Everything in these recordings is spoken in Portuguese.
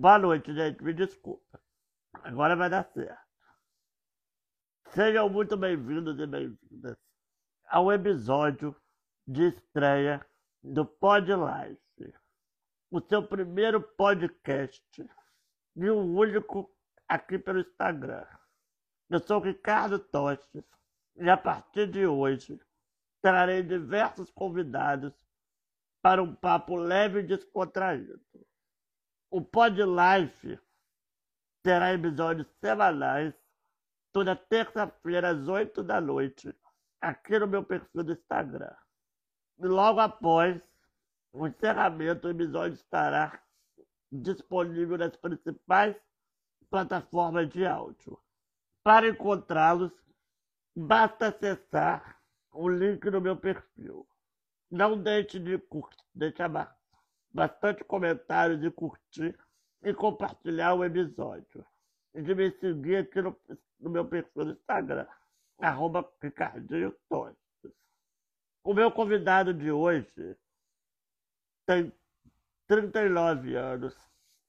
Boa noite, gente. Me desculpa. Agora vai dar certo. Sejam muito bem-vindos e bem-vindas ao episódio de estreia do Pod Life, o seu primeiro podcast e o único aqui pelo Instagram. Eu sou Ricardo Tostes e a partir de hoje trarei diversos convidados para um papo leve e descontraído. O Pod Life terá episódios semanais toda terça-feira às 8 da noite, aqui no meu perfil do Instagram. E logo após o encerramento, o episódio estará disponível nas principais plataformas de áudio. Para encontrá-los, basta acessar o link no meu perfil. Não deixe de curtir, deixar bastante comentários e curtir e compartilhar o episódio. E de me seguir aqui no, no meu perfil do Instagram, arroba Ricardinho Tostes. O meu convidado de hoje tem 39 anos,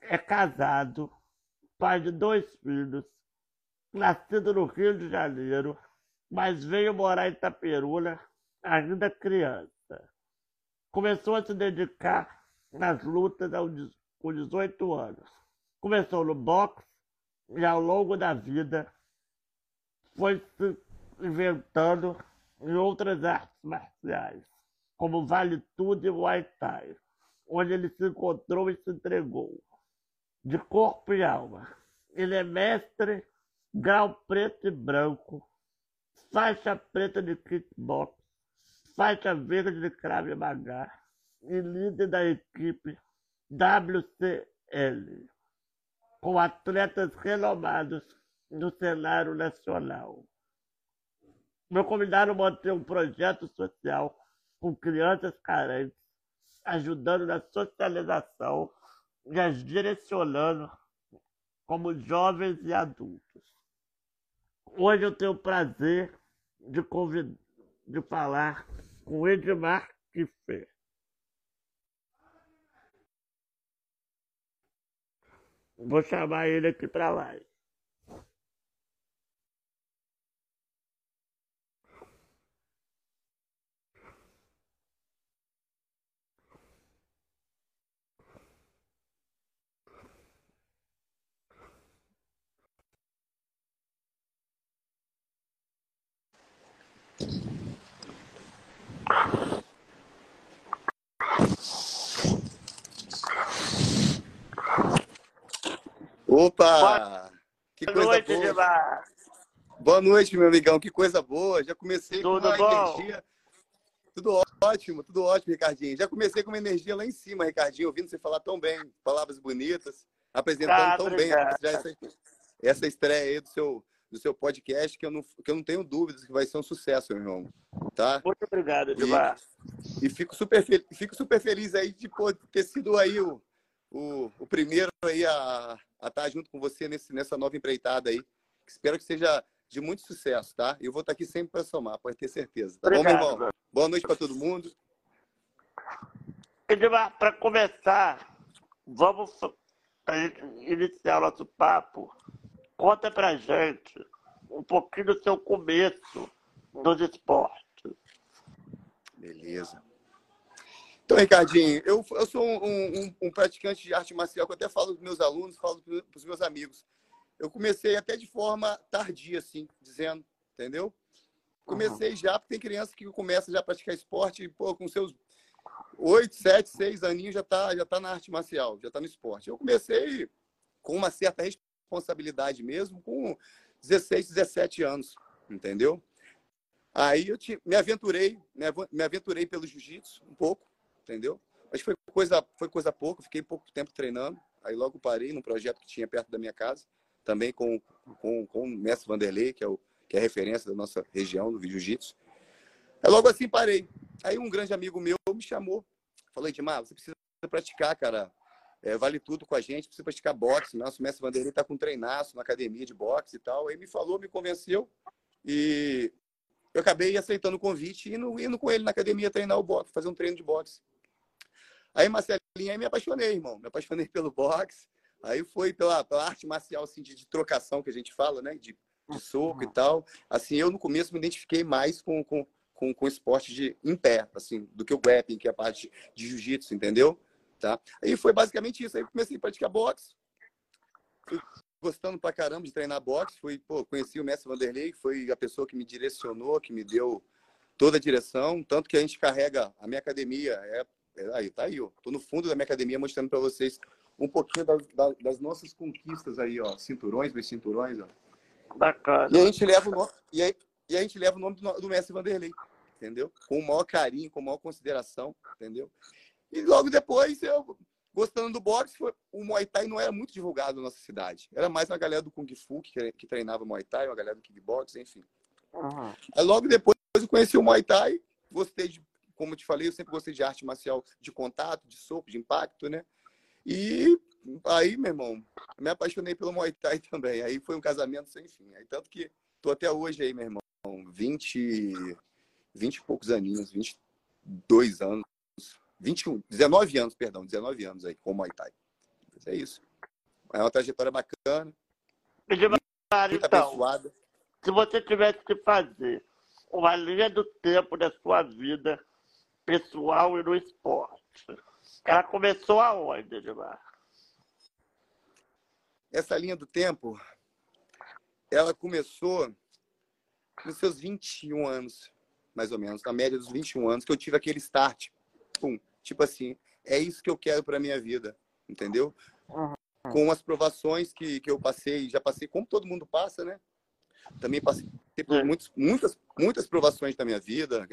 é casado, pai de dois filhos, nascido no Rio de Janeiro, mas veio morar em Itaperuna ainda criança. Começou a se dedicar nas lutas com 18 anos. Começou no boxe e ao longo da vida foi se inventando em outras artes marciais, como Vale Tudo e Muay Thai, onde ele se encontrou e se entregou, de corpo e alma. Ele é mestre, grau preto e branco, faixa preta de kickbox, faixa verde de Krav Maga e líder da equipe WCL, com atletas renomados no cenário nacional. Meu convidado mantém um projeto social com crianças carentes, ajudando na socialização e as direcionando como jovens e adultos. Hoje eu tenho o prazer de, de falar com Edmar Kiffer. Vou chamar ele aqui para live. Opa! Que Boa coisa noite, boa. Boa noite, meu amigão. Que coisa boa. Já comecei tudo com uma bom? energia. Tudo ótimo, tudo ótimo, Ricardinho. Já comecei com uma energia lá em cima, Ricardinho, ouvindo você falar tão bem, palavras bonitas, apresentando tá, tão bem essa, essa estreia aí do seu, do seu podcast, que eu, não, que eu não tenho dúvidas que vai ser um sucesso, meu irmão. Tá? Muito obrigado, Edmar. E, e fico, super, fico super feliz aí de pô, ter sido aí o, o, o primeiro aí a, a estar junto com você nesse, nessa nova empreitada aí. Espero que seja de muito sucesso, tá? Eu vou estar aqui sempre para somar, pode ter certeza. Tá Obrigado, bom, meu irmão? Boa noite para todo mundo. Edmar, para começar, vamos iniciar o nosso papo. Conta pra gente um pouquinho do seu começo nos esportes. Beleza. Então, Ricardinho, eu, eu sou um, um, um, praticante de arte marcial que eu até falo para meus alunos, falo para os meus amigos. Eu comecei até de forma tardia, assim, dizendo, entendeu? Comecei uhum. já, porque tem criança que começa já a praticar esporte, pô, com seus oito, sete, seis aninhos já está já tá na arte marcial, já está no esporte. Eu comecei com uma certa responsabilidade mesmo, com 16, 17 anos, entendeu? Aí eu te, me aventurei, me aventurei pelo jiu-jitsu um pouco, entendeu? Mas foi coisa, foi coisa pouca, fiquei pouco tempo treinando. Aí logo parei num projeto que tinha perto da minha casa, também com, com, com o mestre Vanderlei, que é, o, que é referência da nossa região do jiu-jitsu. Aí logo assim parei. Aí um grande amigo meu me chamou, falou, Edmar, você precisa praticar, cara. É, vale tudo com a gente, precisa praticar boxe. Nosso mestre Vanderlei está com um treinaço na academia de boxe e tal. Aí me falou, me convenceu e eu acabei aceitando o convite e indo, indo com ele na academia treinar o boxe, fazer um treino de boxe. Aí, Marcelinho, aí me apaixonei, irmão. Me apaixonei pelo boxe. Aí foi pela, pela arte marcial assim, de, de, trocação que a gente fala, né? De, de soco uhum. e tal. Assim, eu no começo me identifiquei mais com, com, com, com esporte de em pé, assim, do que o grappling, que é a parte de jiu-jitsu, entendeu? Tá? Aí foi basicamente isso. Aí comecei a praticar boxe. Fui gostando pra caramba de treinar boxe. Fui, pô, conheci o mestre Vanderlei, que foi a pessoa que me direcionou, que me deu toda a direção. Tanto que a gente carrega a minha academia. É aí, tá aí, ó. Tô no fundo da minha academia mostrando para vocês um pouquinho das, das, nossas conquistas aí, ó. Cinturões, meus cinturões, ó. Bacana. E a gente leva o nome, e, aí, e a gente leva o nome do, do mestre Vanderlei, entendeu? Com o maior carinho, com a maior consideração, entendeu? E logo depois, eu, gostando do boxe, foi, o Muay Thai não era muito divulgado na nossa cidade. Era mais uma galera do Kung Fu que, que treinava Muay Thai, uma galera do Kickbox, enfim. Uhum. Aí, logo depois eu conheci o Muay Thai, gostei de, como eu te falei, eu sempre gostei de arte marcial de contato, de soco, de impacto, né? E aí, meu irmão, me apaixonei pelo Muay Thai também. Aí foi um casamento sem fim. Aí, tanto que tô até hoje aí, meu irmão, 20, 20 e poucos aninhos, 22 anos 21, 19 anos, perdão, 19 anos aí com o Muay Thai. Mas é isso. É uma trajetória bacana. Muito então, abençoada. Se você tivesse que fazer uma linha do tempo da sua vida pessoal e no esporte, ela começou aonde, Edmar? Essa linha do tempo, ela começou nos seus 21 anos, mais ou menos, na média dos 21 anos, que eu tive aquele start. Pum, Tipo assim, é isso que eu quero para minha vida, entendeu? Uhum. Com as provações que, que eu passei, já passei, como todo mundo passa, né? Também passei por é. muitos, muitas, muitas provações da minha vida.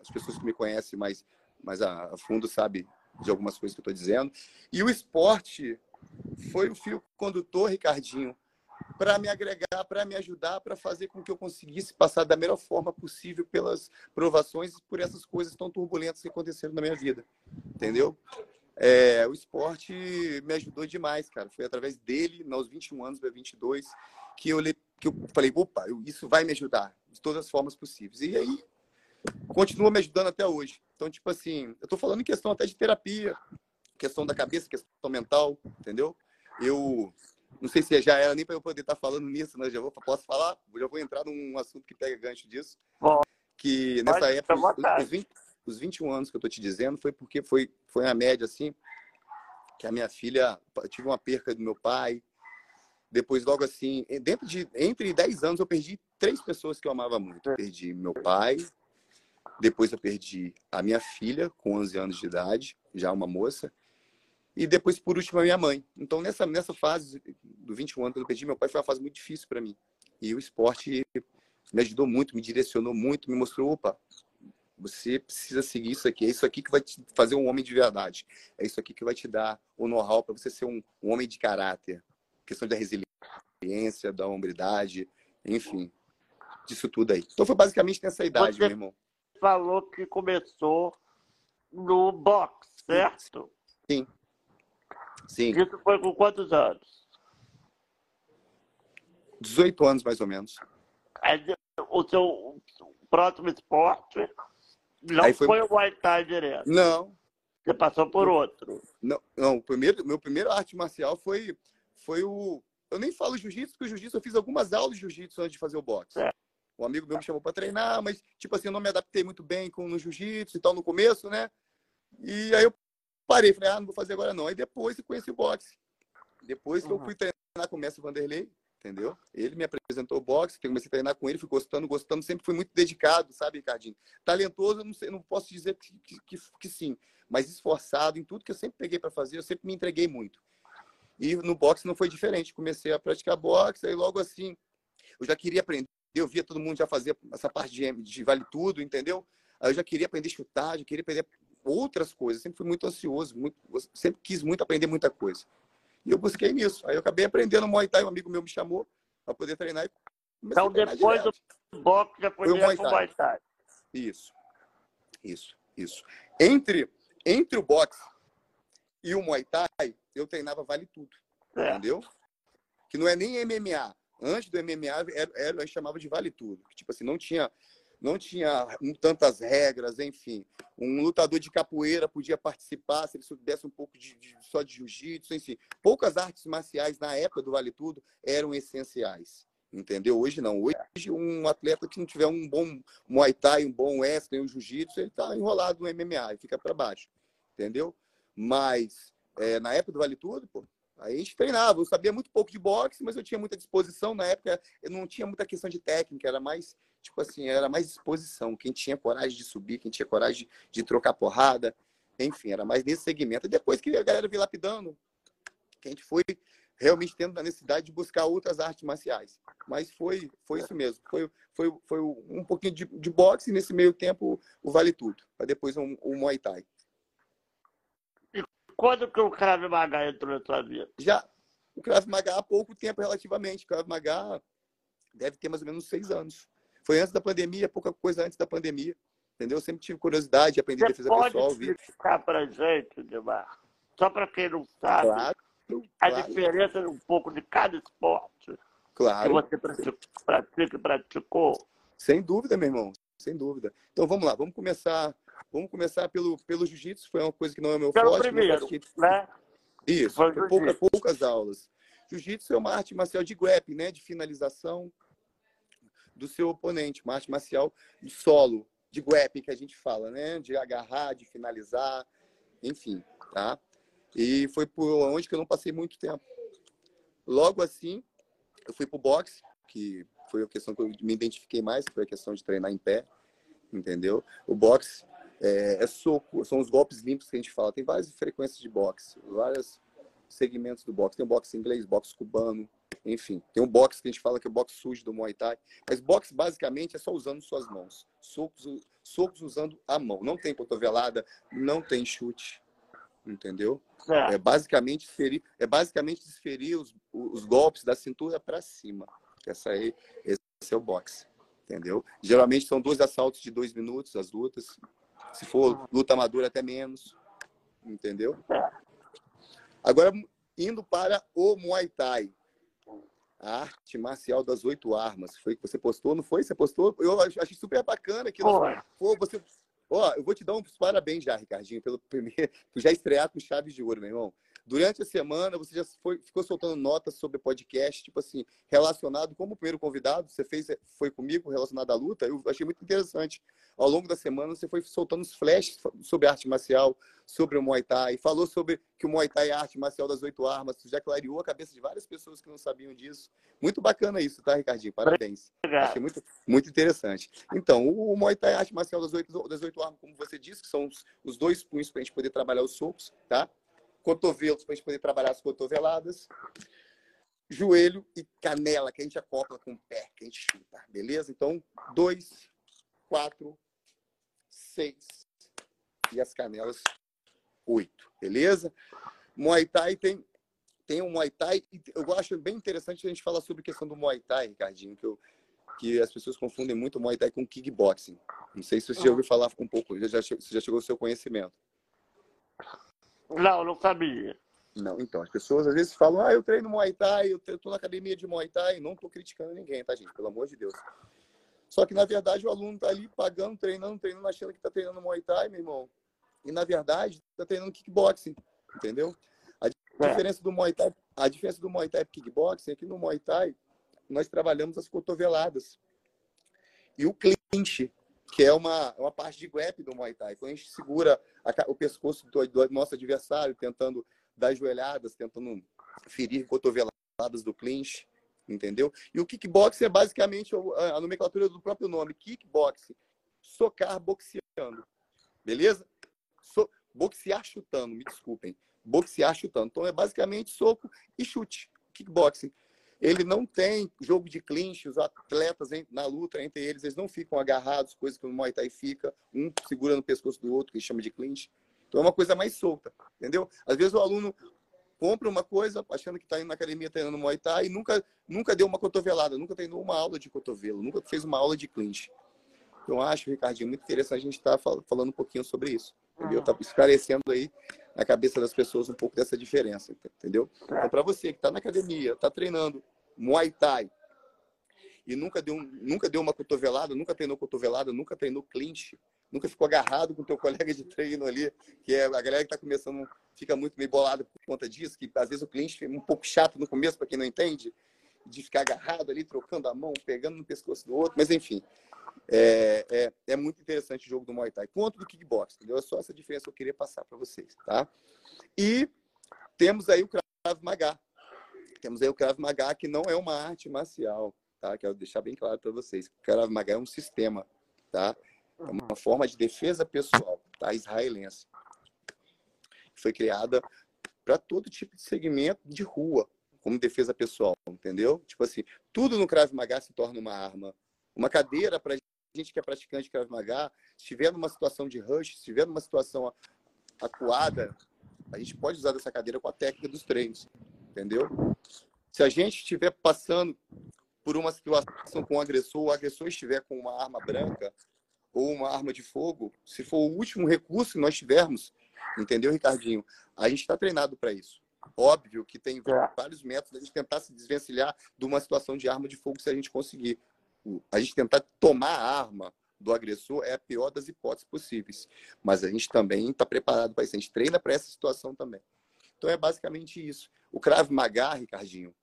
As pessoas que me conhecem mais, mais a, fundo sabem de algumas coisas que eu estou dizendo. E o esporte foi o fio condutor, Ricardinho, para me agregar, para me ajudar, para fazer com que eu conseguisse passar da melhor forma possível pelas provações e por essas coisas tão turbulentas que aconteceram na minha vida. Entendeu? É, o esporte me ajudou demais, cara. Foi através dele, nos 21 anos, para 22, que eu, que eu falei, opa, isso vai me ajudar de todas as formas possíveis. E aí, continua me ajudando até hoje. Então, tipo assim, eu tô falando em questão até de terapia, questão da cabeça, questão mental, entendeu? Eu não sei se já era nem para eu poder estar tá falando nisso, mas já vou, posso falar? Já vou entrar num assunto que pega gancho disso. Bom, que nessa época, os, 20, os 21 anos que eu estou te dizendo, foi porque foi, foi a média, assim, que a minha filha, tive uma perca do meu pai. Depois, logo assim, dentro de, entre 10 anos, eu perdi três pessoas que eu amava muito. Eu perdi meu pai, depois eu perdi a minha filha, com 11 anos de idade, já uma moça, e depois, por último, a minha mãe. Então, nessa, nessa fase do 21 anos, quando eu perdi meu pai, foi uma fase muito difícil para mim. E o esporte me ajudou muito, me direcionou muito, me mostrou, opa, você precisa seguir isso aqui. É isso aqui que vai te fazer um homem de verdade. É isso aqui que vai te dar o know-how para você ser um, um, homem de caráter. Questão da resiliência, da hombridade, enfim, disso tudo aí. Então foi basicamente nessa idade, você meu irmão. falou que começou no boxe, certo? Sim. Sim. Isso foi com quantos anos? 18 anos, mais ou menos. o seu próximo esporte não foi... foi o Muay Thai direto? Não. Você passou por outro? Não, não o primeiro, meu primeiro arte marcial foi, foi o... Eu nem falo jiu-jitsu, porque o jiu-jitsu eu fiz algumas aulas de jiu-jitsu antes de fazer o boxe. É. Um amigo meu me chamou para treinar, mas, tipo assim, eu não me adaptei muito bem com no jiu-jitsu e tal no começo, né? E aí eu Parei, falei, ah, não vou fazer agora não. Aí depois eu conheci o boxe. Depois que uhum. eu fui treinar com o mestre Vanderlei, entendeu? Ele me apresentou o boxe, que eu comecei a treinar com ele, fui gostando, gostando, sempre fui muito dedicado, sabe, Ricardinho? Talentoso, não, sei, não posso dizer que, que, que, que sim, mas esforçado em tudo que eu sempre peguei para fazer, eu sempre me entreguei muito. E no boxe não foi diferente. Comecei a praticar boxe, aí logo assim, eu já queria aprender, eu via todo mundo já fazer essa parte de, de vale tudo, entendeu? Aí eu já queria aprender a chutar, já queria aprender outras coisas. Sempre fui muito ansioso, muito, sempre quis muito aprender muita coisa. E eu busquei nisso. Aí eu acabei aprendendo Muay Thai, um amigo meu me chamou para poder treinar. então, depois do boxe, já foi, foi Muay Thai. Muay Thai. Isso, isso, isso. Entre, entre o boxe e o Muay Thai, eu treinava vale tudo. É. Entendeu? Que não é nem MMA. Antes do MMA, era, era, a gente chamava de vale tudo. Tipo assim, não tinha não tinha tantas regras, enfim. Um lutador de capoeira podia participar se ele soubesse um pouco de, de só de jiu-jitsu, enfim. Poucas artes marciais na época do Vale Tudo eram essenciais. Entendeu? Hoje não. Hoje, um atleta que não tiver um bom Muay Thai, um bom wrestling, um jiu-jitsu, ele está enrolado no MMA e fica para baixo. Entendeu? Mas é, na época do Vale Tudo, pô, Aí a gente treinava, eu sabia muito pouco de boxe, mas eu tinha muita disposição. Na época, eu não tinha muita questão de técnica, era mais, tipo assim, era mais disposição. Quem tinha coragem de subir, quem tinha coragem de trocar porrada, enfim, era mais nesse segmento. E depois que a galera veio lapidando, que a gente foi realmente tendo a necessidade de buscar outras artes marciais. Mas foi, foi isso mesmo. Foi, foi, foi um pouquinho de, de boxe e nesse meio tempo o Vale Tudo, para depois o um, um Muay Thai. Quando que o Krav Maga entrou na sua vida? Já. O Krav Maga há pouco tempo, relativamente. O Krav Maga deve ter mais ou menos seis anos. Foi antes da pandemia, pouca coisa antes da pandemia. Entendeu? Eu sempre tive curiosidade de aprender Você defesa pode pessoal. Pode explicar para gente, Demar? Só para quem não sabe. Claro, a claro. diferença um pouco de cada esporte. Claro. Que você pratica e praticou. Sem dúvida, meu irmão. Sem dúvida. Então vamos lá, vamos começar Vamos começar pelo, pelo jiu-jitsu, foi uma coisa que não é meu pelo forte. Primeiro, né? Isso, pouca, poucas aulas. Jiu-jitsu é uma arte marcial de grappling, né? De finalização do seu oponente, uma arte marcial de solo, de grappling que a gente fala, né? De agarrar, de finalizar, enfim, tá? E foi por onde que eu não passei muito tempo. Logo assim, eu fui pro boxe, que foi a questão que eu me identifiquei mais, foi a questão de treinar em pé, entendeu? O boxe é, é, soco, são os golpes limpos que a gente fala. Tem várias frequências de boxe, vários segmentos do boxe. Tem o boxe inglês, boxe cubano, enfim. Tem um boxe que a gente fala que é o boxe sujo do Muay Thai. Mas boxe basicamente é só usando suas mãos. Socos, socos usando a mão. Não tem cotovelada, não tem chute. Entendeu? É, é basicamente ferir, é basicamente desferir os, os golpes da cintura para cima. Essa aí, esse é o boxe. Entendeu? Geralmente são dois assaltos de dois minutos, as lutas. Se for luta amadora, até menos. Entendeu? Agora, indo para o Muay Thai. A arte marcial das oito armas. Foi que você postou, não foi? Você postou? Eu achei super bacana aquilo. Pô, você... Ó, eu vou te dar uns parabéns já, Ricardinho, pelo primeiro. Tu já estrear com chaves de ouro, meu irmão. Durante a semana, você já foi, ficou soltando notas sobre podcast, tipo assim, relacionado, como primeiro convidado, você fez, foi comigo, relacionado à luta, eu achei muito interessante. Ao longo da semana, você foi soltando os flashes sobre arte marcial, sobre o Muay Thai, falou sobre que o Muay Thai é a arte marcial das oito armas, já clareou a cabeça de várias pessoas que não sabiam disso. Muito bacana isso, tá, Ricardinho? Parabéns. Obrigado. Achei muito, muito interessante. Então, o, Muay Thai é a arte marcial das oito, das oito armas, como você disse, que são os, os dois punhos para a gente poder trabalhar os socos, tá? Cotovelos para a gente poder trabalhar as cotoveladas, joelho e canela, que a gente acopla com o pé, que a gente chuta, beleza? Então, dois, quatro, seis e as canelas, oito, beleza? Muay Thai tem, tem um Muay Thai, eu acho bem interessante a gente falar sobre a questão do Muay Thai, Ricardinho, que, eu, que as pessoas confundem muito o Muay Thai com kickboxing. Não sei se você já ouviu falar um pouco, já, já, já chegou ao seu conhecimento. Não, não sabia. Não, então, as pessoas às vezes falam, ah, eu treino Muay Thai, eu estou na academia de Muay Thai, não estou criticando ninguém, tá, gente? Pelo amor de Deus. Só que, na verdade, o aluno está ali pagando, treinando, treinando, achando que está treinando Muay Thai, meu irmão. E, na verdade, está treinando kickboxing, entendeu? A é. diferença do Muay Thai, a diferença do Muay Thai para kickboxing é que no Muay Thai nós trabalhamos as cotoveladas. E o clinch, que é uma, uma parte de grip do Muay Thai. Quando a gente segura a, o pescoço do, do, nosso adversário, tentando dar joelhadas, tentando ferir cotoveladas do clinch, entendeu? E o kickboxing é basicamente a, a nomenclatura do próprio nome, kickboxing, socar boxeando, beleza? So, boxear chutando, me desculpem, boxear chutando. Então é basicamente soco e chute, kickboxing ele não tem jogo de clinch, os atletas na luta entre eles, eles não ficam agarrados, coisa que no Muay Thai fica, um segura no pescoço do outro, que chama de clinch. Então é uma coisa mais solta, entendeu? Às vezes o aluno compra uma coisa achando que está indo na academia treinando Muay Thai e nunca, nunca deu uma cotovelada, nunca treinou uma aula de cotovelo, nunca fez uma aula de clinch. Então acho, Ricardinho, muito interessante a gente estar tá falando um pouquinho sobre isso, entendeu? Tá esclarecendo aí na cabeça das pessoas um pouco dessa diferença, entendeu? Então, para você que está na academia, está treinando Muay Thai, e nunca deu, nunca deu uma cotovelada, nunca treinou cotovelada, nunca treinou clinch, nunca ficou agarrado com teu colega de treino ali, que é a galera que está começando fica muito meio bolada por conta disso, que às vezes o clinch é um pouco chato no começo para quem não entende, de ficar agarrado ali, trocando a mão, pegando no pescoço do outro, mas enfim, é, é, é, muito interessante o jogo do Muay Thai, quanto do kickbox, entendeu? É só essa diferença que eu queria passar para vocês, tá? E temos aí o Krav Maga. Temos aí o Krav Maga, que não é uma arte marcial, tá? Quero deixar bem claro para vocês. O Krav Maga é um sistema, tá? É uma forma de defesa pessoal, tá? Israelense. Foi criada para todo tipo de segmento de rua, como defesa pessoal, entendeu? Tipo assim, tudo no Krav Maga se torna uma arma. Uma cadeira para gente que é praticante de Krav Maga, se estiver numa situação de rush, se estiver numa situação acuada, a gente pode usar essa cadeira com a técnica dos treinos, entendeu? Se a gente estiver passando por uma situação com o agressor, o agressor estiver com uma arma branca ou uma arma de fogo, se for o último recurso que nós tivermos, entendeu, Ricardinho? A gente está treinado para isso. Óbvio que tem é. vários métodos a gente tentar se desvencilhar de uma situação de arma de fogo se a gente conseguir a gente tentar tomar a arma do agressor é a pior das hipóteses possíveis. Mas a gente também está preparado para isso. A gente treina para essa situação também. Então é basicamente isso. O Krav Maga, Ricardinho,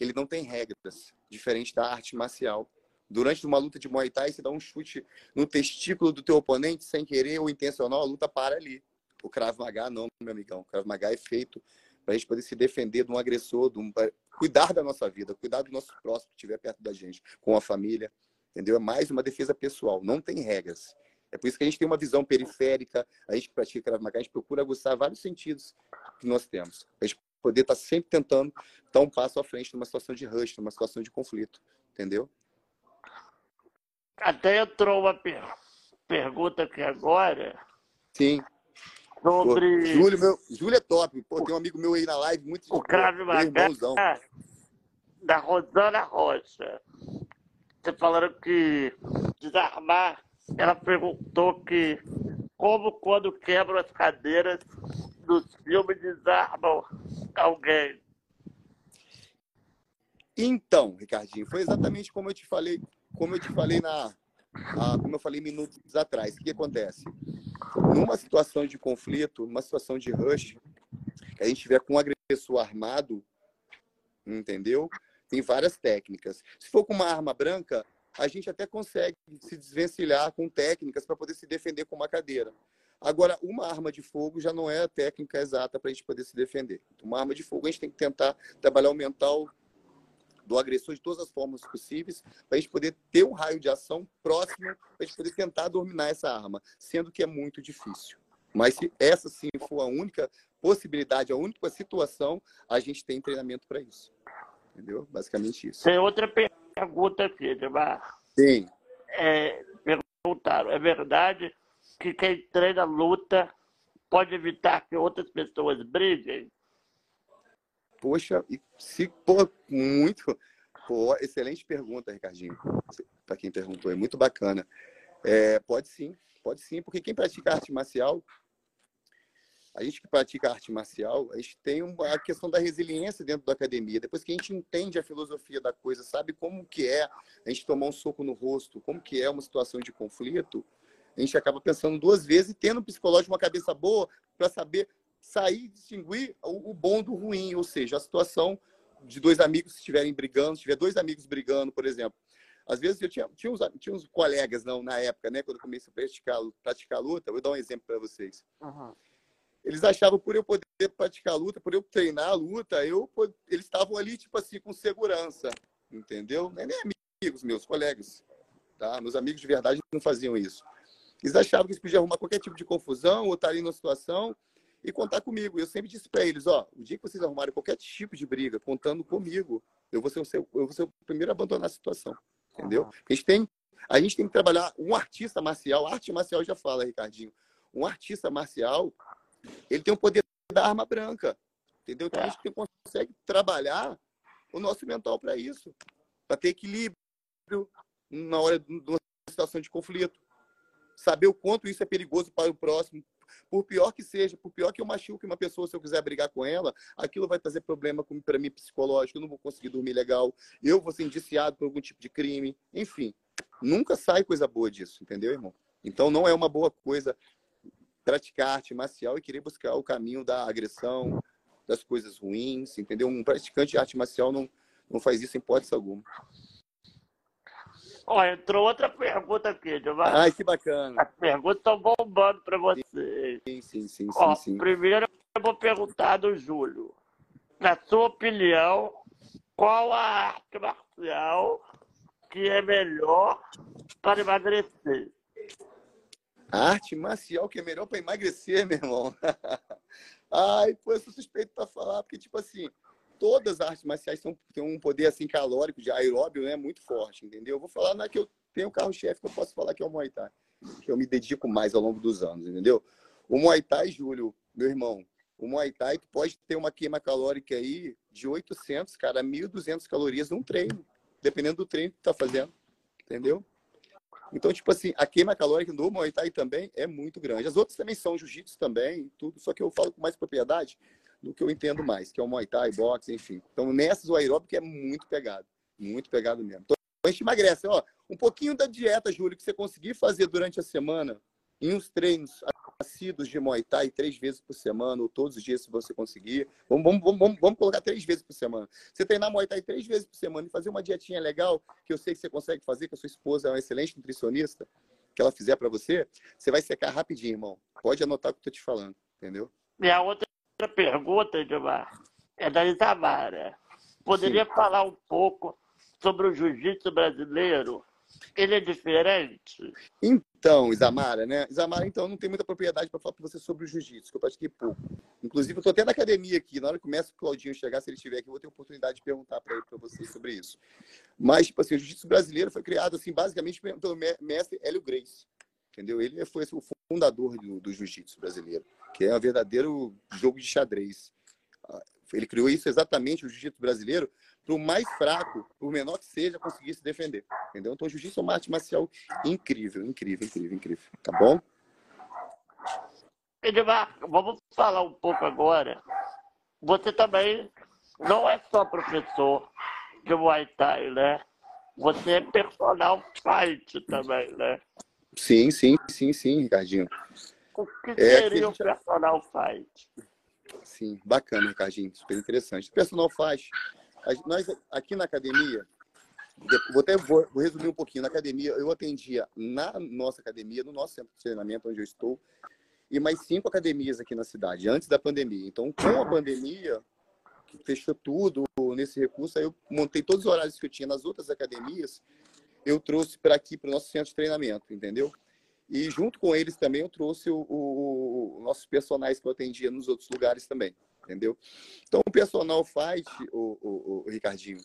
ele não tem regras, diferente da arte marcial. Durante uma luta de Muay Thai, você dá um chute no testículo do teu oponente sem querer ou intencional, a luta para ali. O Krav Maga não, meu amigão. O Krav Maga é feito para a gente poder se defender de um agressor, de um... cuidar da nossa vida, cuidar do nosso próximo que estiver perto da gente, com a família, entendeu? É mais uma defesa pessoal, não tem regras. É por isso que a gente tem uma visão periférica, a gente pratica Krav Maga, a gente procura aguçar vários sentidos que nós temos. A gente poder estar tá sempre tentando dar um passo à frente numa situação de rush, numa situação de conflito, entendeu? Até entrou uma per pergunta aqui agora. Sim sobre. Pô, Júlio, meu, Júlio é top. Pô, tem um amigo meu aí na live, muito O Crave Maga da Rosana Rocha. Você falando que desarmar, ela perguntou que como quando quebram as cadeiras dos filmes desarmam alguém. Então, Ricardinho, foi exatamente como eu te falei, como eu te falei na, a, como eu falei minutos atrás. O que acontece? Numa situação de conflito, numa situação de rush, que a gente tiver com um agressor armado, entendeu? Tem várias técnicas. Se for com uma arma branca, a gente até consegue se desvencilhar com técnicas para poder se defender com uma cadeira. Agora, uma arma de fogo já não é a técnica exata para a gente poder se defender. Uma arma de fogo, a gente tem que tentar trabalhar o mental do agressor de todas as formas possíveis, para a gente poder ter um raio de ação próximo, para a gente poder tentar dominar essa arma, sendo que é muito difícil. Mas se essa sim for a única possibilidade, a única situação, a gente tem treinamento para isso. Entendeu? Basicamente isso. Tem outra pergunta aqui, Edmar. Sim. É, perguntaram, é verdade que quem treina luta pode evitar que outras pessoas briguem? Poxa, se, pô, muito. Pô, excelente pergunta, Ricardinho, para quem perguntou, é muito bacana. É, pode sim, pode sim, porque quem pratica arte marcial, a gente que pratica arte marcial, a gente tem a questão da resiliência dentro da academia. Depois que a gente entende a filosofia da coisa, sabe como que é a gente tomar um soco no rosto, como que é uma situação de conflito, a gente acaba pensando duas vezes e tendo um psicológico, uma cabeça boa para saber sair distinguir o, o bom do ruim, ou seja, a situação de dois amigos estiverem brigando, se tiver dois amigos brigando, por exemplo. Às vezes eu tinha, tinha, uns, tinha uns colegas não, na época, né, quando eu comecei a praticar, praticar luta, vou dar um exemplo para vocês. Uhum. Eles achavam por eu poder praticar luta, por eu treinar a luta, eu, eles estavam ali, tipo assim, com segurança, entendeu? Nem amigos meus, colegas, tá? Meus amigos de verdade não faziam isso. Eles achavam que eles podiam arrumar qualquer tipo de confusão ou estar ali numa situação e contar comigo. Eu sempre disse para eles, ó, o dia que vocês arrumarem qualquer tipo de briga, contando comigo, eu vou ser o, seu, eu vou ser o primeiro a abandonar a situação, entendeu? A gente tem, a gente tem que trabalhar um artista marcial, arte marcial já fala, Ricardinho, um artista marcial, ele tem o poder da arma branca, entendeu? Então a gente consegue trabalhar o nosso mental para isso, para ter equilíbrio na hora de uma situação de conflito, saber o quanto isso é perigoso para o próximo, Por pior que seja, por pior que eu machuque uma pessoa, se eu quiser brigar com ela, aquilo vai trazer problema para mim psicológico, eu não vou conseguir dormir legal, eu vou ser indiciado por algum tipo de crime, enfim. Nunca sai coisa boa disso, entendeu, irmão? Então não é uma boa coisa praticar arte marcial e querer buscar o caminho da agressão, das coisas ruins, entendeu? Um praticante de arte marcial não, não faz isso em hipótese alguma. Ó, entrou outra pergunta aqui, Giovanni. Ai, que bacana. As perguntas estão bombando para você. Sim, sim, sim, sim, sim. Primeiro eu vou perguntar do Júlio. Na sua opinião, qual a arte marcial que é melhor para emagrecer? A arte marcial que é melhor para emagrecer, meu irmão. Ai, pô, eu sou suspeito para falar, porque, tipo assim, todas as artes marciais têm, um poder assim calórico, de aeróbio, né, muito forte, entendeu? Eu vou falar na que eu tenho carro-chefe que eu posso falar que é o Muay Thai, que eu me dedico mais ao longo dos anos, entendeu? O Muay Thai, Júlio, meu irmão, o Muay Thai pode ter uma queima calórica aí de 800, cara, 1.200 calorias num treino, dependendo do treino que tá fazendo, entendeu? Então, tipo assim, a queima calórica do Muay Thai também é muito grande. As outras também são jiu-jitsu também, tudo, só que eu falo com mais propriedade do que eu entendo mais, que é o Muay Thai, boxe, enfim. Então, nessas, o aeróbico é muito pegado. Muito pegado mesmo. Então, a gente emagrece. Ó, um pouquinho da dieta, Júlio, que você conseguir fazer durante a semana, em uns treinos assíduos de Muay Thai, três vezes por semana, ou todos os dias, se você conseguir. Vamos, vamos, vamos, vamos colocar três vezes por semana. Você treinar Muay Thai três vezes por semana e fazer uma dietinha legal, que eu sei que você consegue fazer, que a sua esposa é uma excelente nutricionista, que ela fizer para você, você vai secar rapidinho, irmão. Pode anotar o que eu tô te falando, entendeu? Minha outra pergunta, Edmar, é da Isamara. Poderia Sim. falar um pouco sobre o jiu-jitsu brasileiro? Ele é diferente? Então, Isamara, né? Isamara, então, não tem muita propriedade para falar para você sobre o jiu-jitsu, que eu pratiquei pouco. Inclusive, eu tô até na academia aqui. Na hora que começa o Claudinho chegar, se ele estiver aqui, eu vou ter oportunidade de perguntar para ele, para vocês sobre isso. Mas, tipo assim, o jiu-jitsu brasileiro foi criado, assim, basicamente pelo me- mestre Hélio Grace. Entendeu? Ele foi assim, o fundador do, do jiu-jitsu brasileiro, que é um verdadeiro jogo de xadrez. Ah, Ele criou isso exatamente, o jiu-jitsu brasileiro, para o mais fraco, por menor que seja, conseguir se defender. Entendeu? Então, o jiu-jitsu é uma arte marcial incrível, incrível, incrível, incrível. Tá bom? Edmar, vamos falar um pouco agora. Você também não é só professor de Muay Thai, né? Você é personal fight também, né? Sim, sim, sim, sim, Ricardinho. O que É, seria que o gente- personal fight? Sim, bacana, Ricardinho. Super interessante. O personal faz. Nós, aqui na academia, vou até vou, vou resumir um pouquinho. Na academia, eu atendia na nossa academia, no nosso centro de treinamento, onde eu estou, e mais cinco academias aqui na cidade, antes da pandemia. Então, com a pandemia, que fechou tudo nesse recurso, aí eu montei todos os horários que eu tinha nas outras academias, eu trouxe para aqui, para o nosso centro de treinamento, entendeu? E junto com eles também eu trouxe o, o, o nossos personagens que eu atendia nos outros lugares também, entendeu? Então o personal fight, o, o, o Ricardinho,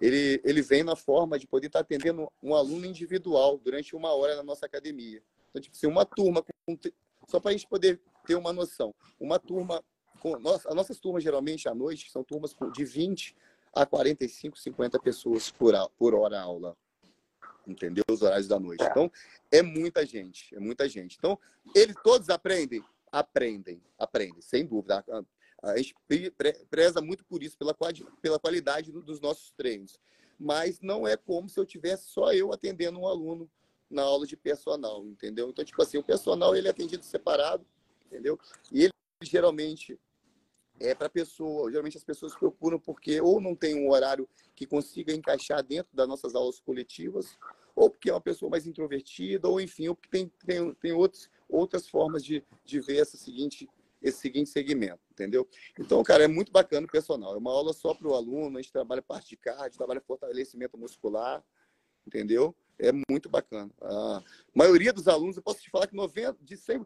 ele, ele vem na forma de poder estar atendendo um aluno individual durante uma hora na nossa academia. Então, tipo assim, uma turma, com, só para a gente poder ter uma noção, uma turma, com, as nossas turmas geralmente à noite são turmas de 20 a 45, 50 pessoas por, por hora aula entendeu? Os horários da noite. Então, é muita gente, é muita gente. Então, eles todos aprendem? Aprendem, aprendem, sem dúvida. A, a gente preza muito por isso, pela, pela qualidade dos nossos treinos. Mas não é como se eu tivesse só eu atendendo um aluno na aula de personal, entendeu? Então, tipo assim, o personal ele é atendido separado, entendeu? E ele geralmente é para pessoa, geralmente as pessoas procuram porque ou não tem um horário que consiga encaixar dentro das nossas aulas coletivas, ou porque é uma pessoa mais introvertida, ou enfim, ou porque tem, tem, tem outros, outras formas de, de ver essa seguinte, esse seguinte segmento, entendeu? Então, cara, é muito bacana o personal. É uma aula só para o aluno, a gente trabalha parte de cardio, trabalha fortalecimento muscular, entendeu? É muito bacana. A maioria dos alunos, eu posso te falar que 90%, de 100,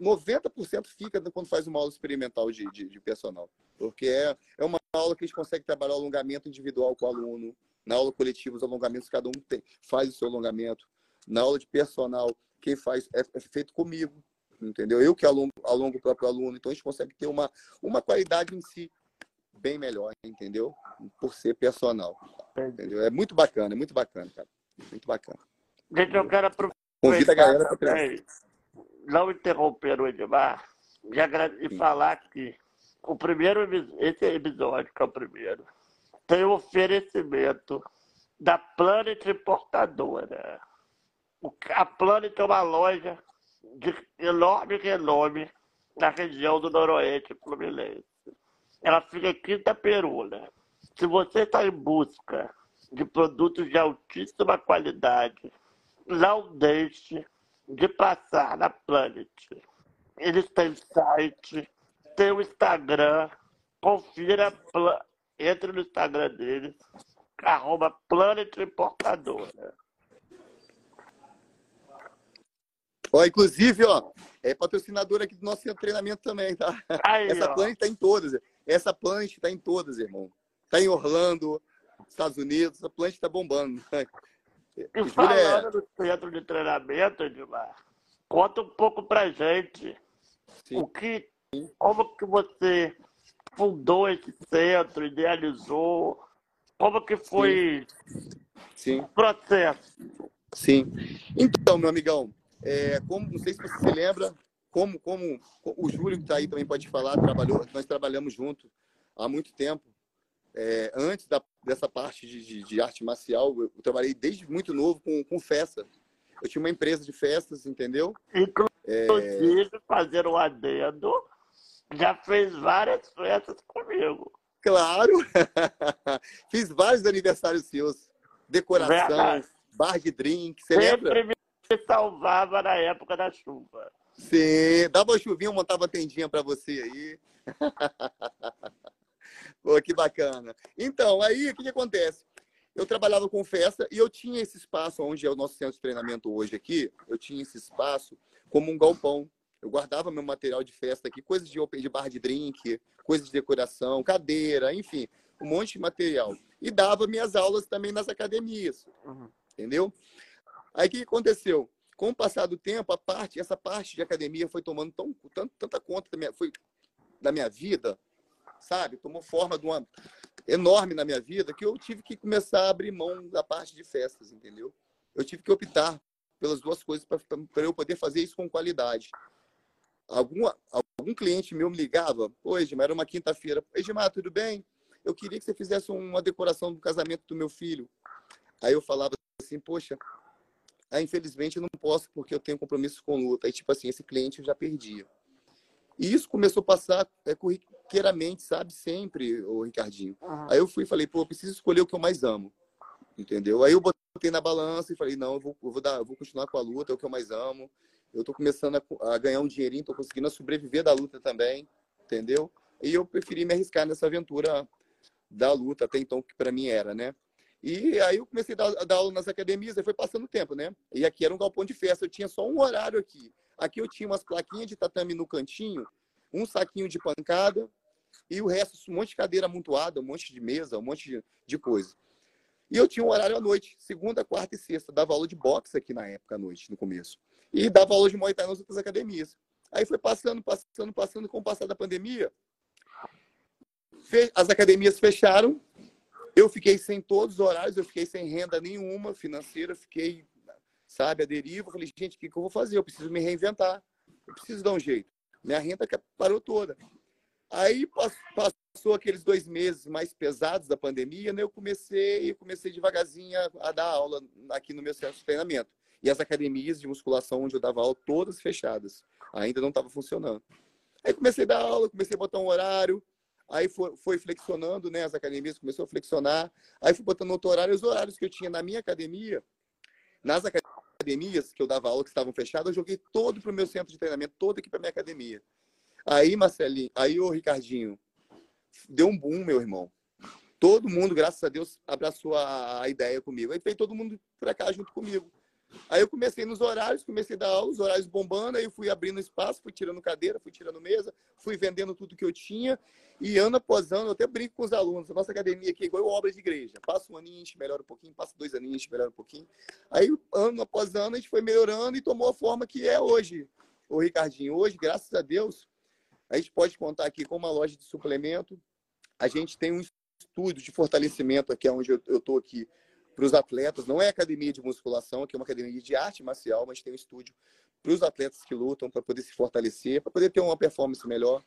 90% fica quando faz uma aula experimental de, de, de, personal. Porque é, é uma aula que a gente consegue trabalhar o alongamento individual com o aluno. Na aula coletiva, os alongamentos, cada um tem, faz o seu alongamento. Na aula de personal, quem faz é, é feito comigo. Entendeu? Eu que alongo, alongo o próprio aluno. Então, a gente consegue ter uma, uma qualidade em si bem melhor, entendeu? Por ser personal. Entendeu? É muito bacana, é muito bacana, cara. Muito bacana. Gente, eu quero aproveitar Convida a galera para treinar. não interromper o Edmar e, e falar que o primeiro, esse episódio, que é o primeiro, tem oferecimento da Planet Importadora. A Planet é uma loja de enorme renome na região do Noroeste Fluminense. Ela fica em Quinta Peruna. Se você está em busca de produtos de altíssima qualidade, não deixe de passar na Planet. Eles têm site, tem o Instagram, confira, entre no Instagram deles, arroba Planet Importadora. Ó, inclusive, ó, é patrocinadora aqui do nosso treinamento também, tá? Aí, Essa ó. Planet tá em todas. Essa Planet tá em todas, irmão. Tá em Orlando, Estados Unidos, a Planet tá bombando. E falando é... do centro de treinamento, Edmar, conta um pouco pra gente Sim. o que, como que você fundou esse centro, idealizou, como que foi Sim. o processo? Sim. Então, meu amigão, é, como, não sei se você se lembra, como, como o Júlio que está aí também pode falar, trabalhou, nós trabalhamos juntos há muito tempo. É, antes da, dessa parte de, de, de, arte marcial, eu, trabalhei desde muito novo com, com festa. Eu tinha uma empresa de festas, entendeu? Inclusive, é... fazer um adendo, já fez várias festas comigo. Claro! Fiz vários aniversários seus. Decoração, Verdade. bar de drink, você Sempre lembra? me salvava na época da chuva. Sim, dava uma chuvinha, montava tendinha para você aí. Pô, que bacana. Então, aí o que, que acontece? Eu trabalhava com festa e eu tinha esse espaço onde é o nosso centro de treinamento hoje aqui. Eu tinha esse espaço como um galpão. Eu guardava meu material de festa aqui, coisas de open de bar de drink, coisas de decoração, cadeira, enfim, um monte de material. E dava minhas aulas também nas academias. Uhum. Entendeu? Aí o que aconteceu? Com o passar do tempo, a parte, essa parte de academia foi tomando tão, tanto, tanta conta da minha, foi, da minha vida, sabe? Tomou forma de uma enorme na minha vida que eu tive que começar a abrir mão da parte de festas, entendeu? Eu tive que optar pelas duas coisas para eu poder fazer isso com qualidade. Algum, algum cliente meu me ligava, pô, Edmar, era uma quinta-feira. Edmar, tudo bem? Eu queria que você fizesse uma decoração do casamento do meu filho. Aí eu falava assim, poxa, ah, infelizmente eu não posso porque eu tenho compromissos com luta. Aí, tipo assim, esse cliente eu já perdia. E isso começou a passar é, corriqueiramente, sabe? Sempre, o Ricardinho. Uhum. Aí eu fui e falei, pô, eu preciso escolher o que eu mais amo. Entendeu? Aí eu botei na balança e falei, não, eu vou, eu vou, dar, eu vou continuar com a luta, é o que eu mais amo. Eu tô começando a, a ganhar um dinheirinho, tô conseguindo sobreviver da luta também, entendeu? E eu preferi me arriscar nessa aventura da luta, até então, que para mim era, né? E aí eu comecei a dar, a dar aula nas academias, aí foi passando o tempo, né? E aqui era um galpão de festa, eu tinha só um horário aqui. Aqui eu tinha umas plaquinhas de tatame no cantinho, um saquinho de pancada e o resto, um monte de cadeira amontoada, um monte de mesa, um monte de, de coisa. E eu tinha um horário à noite, segunda, quarta e sexta. Dava aula de boxe aqui na época, à noite, no começo. E dava aula de Muay Thai nas outras academias. Aí foi passando, passando, passando, com o passar da pandemia. As academias fecharam, eu fiquei sem todos os horários, eu fiquei sem renda nenhuma financeira, fiquei, sabe, a deriva. Falei, gente, o que, que eu vou fazer? Eu preciso me reinventar. Eu preciso dar um jeito. Minha renda parou toda. Aí passou aqueles dois meses mais pesados da pandemia, né? Eu comecei, eu comecei devagarzinho a dar aula aqui no meu centro de treinamento. E as academias de musculação onde eu dava aula, todas fechadas. Ainda não estava funcionando. Aí comecei a dar aula, comecei a botar um horário, Aí foi, foi, flexionando, né? As academias começou a flexionar. Aí fui botando outro horário. Os horários que eu tinha na minha academia, nas academias que eu dava aula, que estavam fechadas, eu joguei todo para o meu centro de treinamento, todo aqui para minha academia. Aí, Marcelinho, aí o Ricardinho, deu um boom, meu irmão. Todo mundo, graças a Deus, abraçou a ideia comigo. Aí veio todo mundo para cá junto comigo. Aí eu comecei nos horários, comecei a dar aula, os horários bombando, aí eu fui abrindo espaço, fui tirando cadeira, fui tirando mesa, fui vendendo tudo que eu tinha. E ano após ano, eu até brinco com os alunos, a nossa academia aqui é igual obra de igreja. Passa um aninho, gente melhora um pouquinho, passa dois aninhos, gente melhora um pouquinho. Aí, ano após ano, a gente foi melhorando e tomou a forma que é hoje, o Ricardinho. Hoje, graças a Deus, a gente pode contar aqui com uma loja de suplemento. A gente tem um estudo de fortalecimento aqui, onde eu estou aqui, para os atletas. Não é academia de musculação, aqui é uma academia de arte marcial, mas tem um estúdio para os atletas que lutam, para poder se fortalecer, para poder ter uma performance melhor.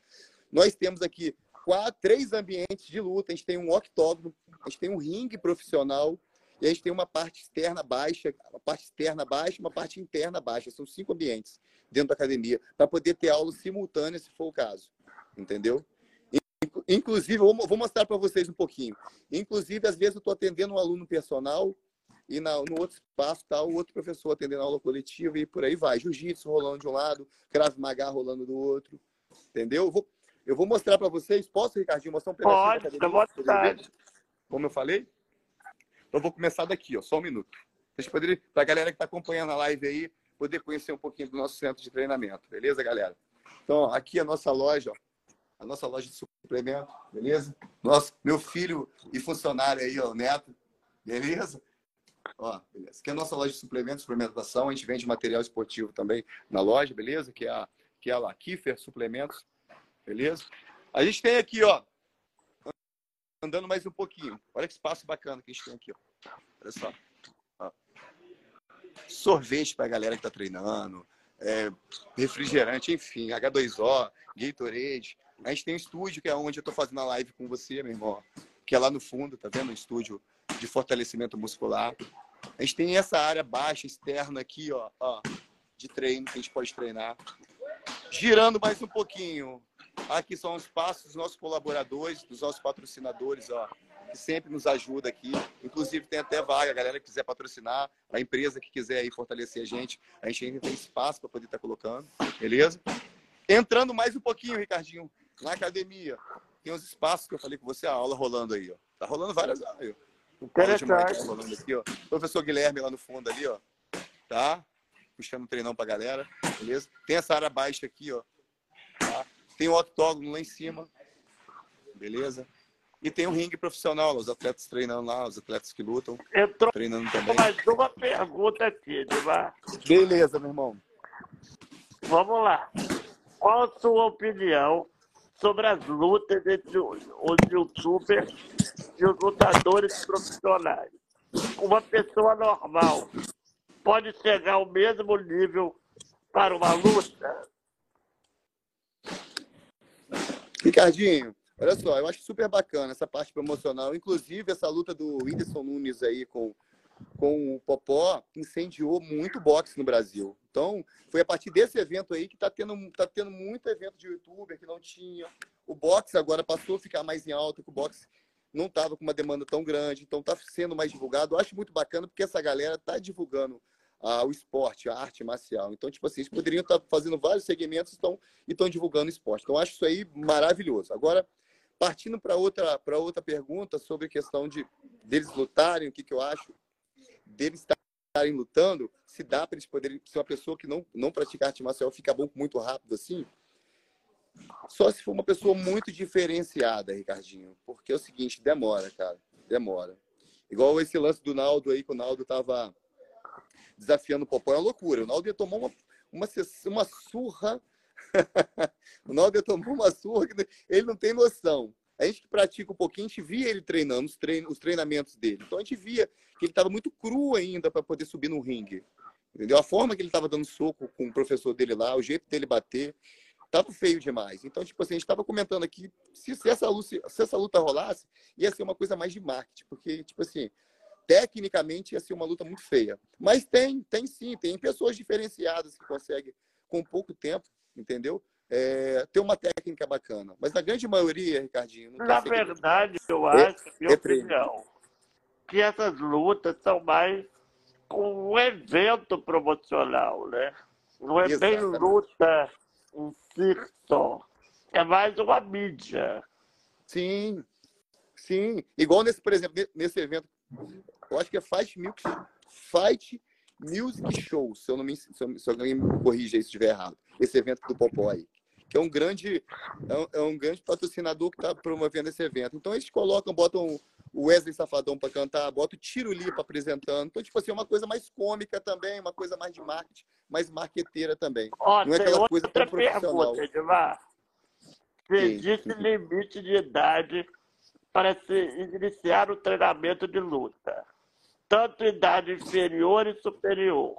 Nós temos aqui quatro, três ambientes de luta. A gente tem um octógono, a gente tem um ringue profissional e a gente tem uma parte externa baixa, uma parte externa baixa, uma parte interna baixa. São cinco ambientes dentro da academia para poder ter aulas simultâneas, se for o caso. Entendeu? Inclusive, eu vou mostrar para vocês um pouquinho. Inclusive, às vezes eu estou atendendo um aluno personal e na, no outro espaço está o outro professor atendendo a aula coletiva e por aí vai. Jiu-jitsu rolando de um lado, Krav Maga rolando do outro. Entendeu? Eu vou, eu vou mostrar para vocês. Posso, Ricardinho, mostrar um pedacinho Pode, da academia? Como eu falei? Então, eu vou começar daqui, ó, só um minuto. Para a galera que está acompanhando a live aí, poder conhecer um pouquinho do nosso centro de treinamento. Beleza, galera? Então, ó, aqui é a nossa loja, ó, a nossa loja de suplemento, beleza? Nosso, meu filho e funcionário aí, ó, o Neto, beleza? Ó, beleza. Aqui é a nossa loja de suplementos, suplementação. A gente vende material esportivo também na loja, beleza? Que é a, que é a Kiefer Suplementos, beleza? A gente tem aqui, ó, andando mais um pouquinho. Olha que espaço bacana que a gente tem aqui, ó. Olha só. Sorvete para a galera que está treinando, é, refrigerante, enfim, H2O, Gatorade. A gente tem um estúdio que é onde eu estou fazendo a live com você, meu irmão, que é lá no fundo, tá vendo? Um estúdio de fortalecimento muscular. A gente tem essa área baixa, externa aqui, ó, ó, de treino, que a gente pode treinar. Girando mais um pouquinho. Aqui são os passos dos nossos colaboradores, dos nossos patrocinadores, ó, que sempre nos ajuda aqui. Inclusive tem até vaga, a galera que quiser patrocinar, a empresa que quiser aí fortalecer a gente, a gente ainda tem espaço para poder estar tá colocando, beleza? Entrando mais um pouquinho, Ricardinho, na academia, tem os espaços que eu falei com você, a aula rolando aí, ó. Tá rolando várias aulas. Interessante. Rolando aqui, ó. Professor Guilherme lá no fundo ali, ó. Tá? Puxando um treinão pra galera, beleza? Tem essa área baixa aqui, ó. Tá? Tem o octógono lá em cima, beleza? E tem um ringue profissional, os atletas treinando lá, os atletas que lutam, Entrou treinando também. mais uma pergunta aqui, Edmar. Beleza, meu irmão. Vamos lá. Qual a sua opinião sobre as lutas entre os youtubers e os lutadores profissionais. Uma pessoa normal pode chegar ao mesmo nível para uma luta? Ricardinho, olha só, eu acho super bacana essa parte promocional. Inclusive, essa luta do Whindersson Nunes aí com, com o Popó incendiou muito boxe no Brasil. Então, foi a partir desse evento aí que está tendo, tá tendo muito evento de youtuber que não tinha. O boxe agora passou a ficar mais em alta, que o boxe não estava com uma demanda tão grande, então está sendo mais divulgado. Eu acho muito bacana porque essa galera está divulgando ah, o esporte, a arte marcial. Então, tipo assim, eles poderiam estar tá fazendo vários segmentos estão, e estão divulgando esporte. Então, acho isso aí maravilhoso. Agora, partindo para outra, outra pergunta sobre a questão de deles lutarem, o que, que eu acho deles estarem lutando, se dá para eles poderem, se uma pessoa que não, não pratica arte marcial fica bom muito rápido assim, só se for uma pessoa muito diferenciada, Ricardinho. Porque é o seguinte, demora, cara. Demora. Igual esse lance do Naldo aí, que o Naldo tava desafiando o Popó, é uma loucura. O Naldo ia tomar uma, uma, uma surra. o Naldo ia tomar uma surra que ele não tem noção. A gente que pratica um pouquinho, a gente via ele treinando, os, os treinamentos dele. Então a gente via que ele estava muito cru ainda para poder subir no ringue. Entendeu? A forma que ele estava dando soco com o professor dele lá, o jeito dele bater, estava feio demais. Então, tipo assim, a gente estava comentando aqui, se, se, essa luta, se essa luta rolasse, ia ser uma coisa mais de marketing, porque, tipo assim, tecnicamente ia ser uma luta muito feia. Mas tem, tem sim, tem pessoas diferenciadas que conseguem, com pouco tempo, entendeu? é, ter uma técnica bacana. Mas na grande maioria, Ricardinho. Na verdade, eu é, acho, minha é opinião, que essas lutas são mais com um evento promocional, né? Não é Exatamente. bem luta em si só. É mais uma mídia. Sim, sim. Igual nesse, por exemplo, nesse evento, eu acho que é Fight Music, Fight Music Show, se, eu não me, se, eu, se alguém me corrija se estiver errado. Esse evento do Popó aí que é um grande, é um, é um grande patrocinador que está promovendo esse evento. Então eles colocam, botam o Wesley Safadão para cantar, botam o Tiro Lipa apresentando. Então, tipo assim, é uma coisa mais cômica também, uma coisa mais de marketing, mais marqueteira também. Ó, Não é aquela coisa tão profissional. Pergunta, Edmar. Existe limite de idade para se iniciar o treinamento de luta? tanto idade inferior e superior.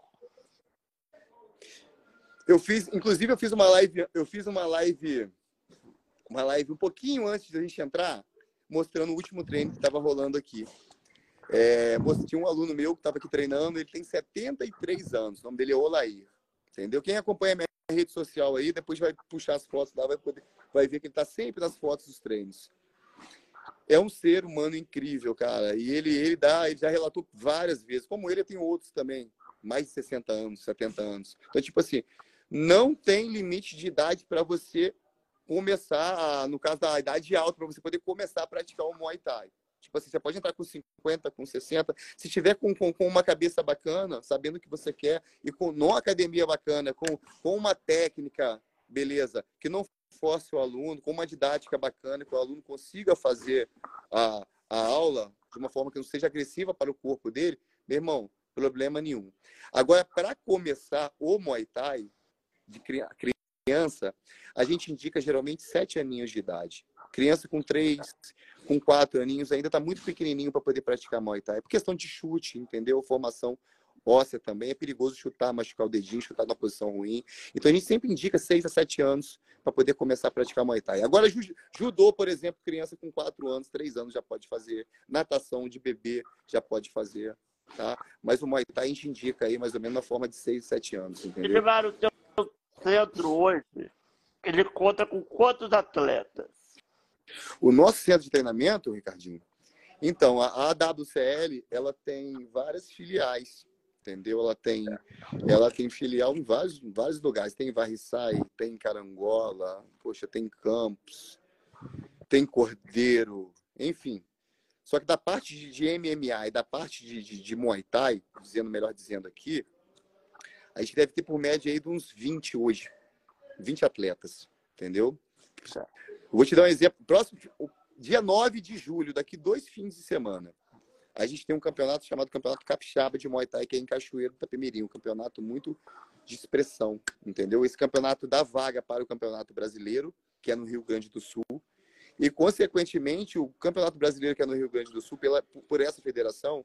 Eu fiz, inclusive, eu fiz uma live, eu fiz uma live, uma live um pouquinho antes da gente entrar, mostrando o último treino que estava rolando aqui. É, tinha um aluno meu que estava aqui treinando, ele tem 73 anos, o nome dele é Olair. Entendeu? Quem acompanha minha rede social aí, depois vai puxar as fotos lá, vai, poder, vai ver que ele está sempre nas fotos dos treinos. É um ser humano incrível, cara. E ele, ele dá, ele já relatou várias vezes. Como ele, tenho outros também, mais de 60 anos, 70 anos. Então, tipo assim, não tem limite de idade para você começar, no caso da idade alta, para você poder começar a praticar o Muay Thai. Tipo assim, você pode entrar com 50, com 60. Se tiver com, com, com uma cabeça bacana, sabendo o que você quer, e com uma academia bacana, com, com uma técnica, beleza, que não force o aluno, com uma didática bacana, que o aluno consiga fazer a, a aula de uma forma que não seja agressiva para o corpo dele, meu irmão, problema nenhum. Agora, para começar o Muay Thai, de criança, a gente indica geralmente sete aninhos de idade. Criança com três, com quatro aninhos ainda está muito pequenininho para poder praticar Muay Thai. É por questão de chute, entendeu? Formação óssea também. É perigoso chutar, machucar o dedinho, chutar numa posição ruim. Então a gente sempre indica seis a sete anos para poder começar a praticar Muay Thai. Agora, judô, por exemplo, criança com quatro anos, três anos já pode fazer. Natação de bebê já pode fazer. Tá? Mas o Muay Thai a gente indica aí mais ou menos na forma de seis, sete anos. Entendeu? Centro hoje, ele conta com quantos atletas? O nosso centro de treinamento, Ricardinho, então, a AWCL, ela tem várias filiais, entendeu? Ela tem, ela tem filial em vários, vários lugares. Tem Varriçai, tem Carangola, poxa, tem Campos, tem Cordeiro, enfim. Só que da parte de, de MMA e da parte de, de, de, Muay Thai, dizendo melhor dizendo aqui, a gente deve ter por média aí de uns 20 hoje. 20 atletas, entendeu? Vou te dar um exemplo. Próximo, dia 9 de julho, daqui dois fins de semana, a gente tem um campeonato chamado Campeonato Capixaba de Muay Thai, que é em Cachoeiro do Itapemirim, um campeonato muito de expressão, entendeu? Esse campeonato dá vaga para o Campeonato Brasileiro, que é no Rio Grande do Sul, e, consequentemente, o Campeonato Brasileiro, que é no Rio Grande do Sul, pela, por essa federação,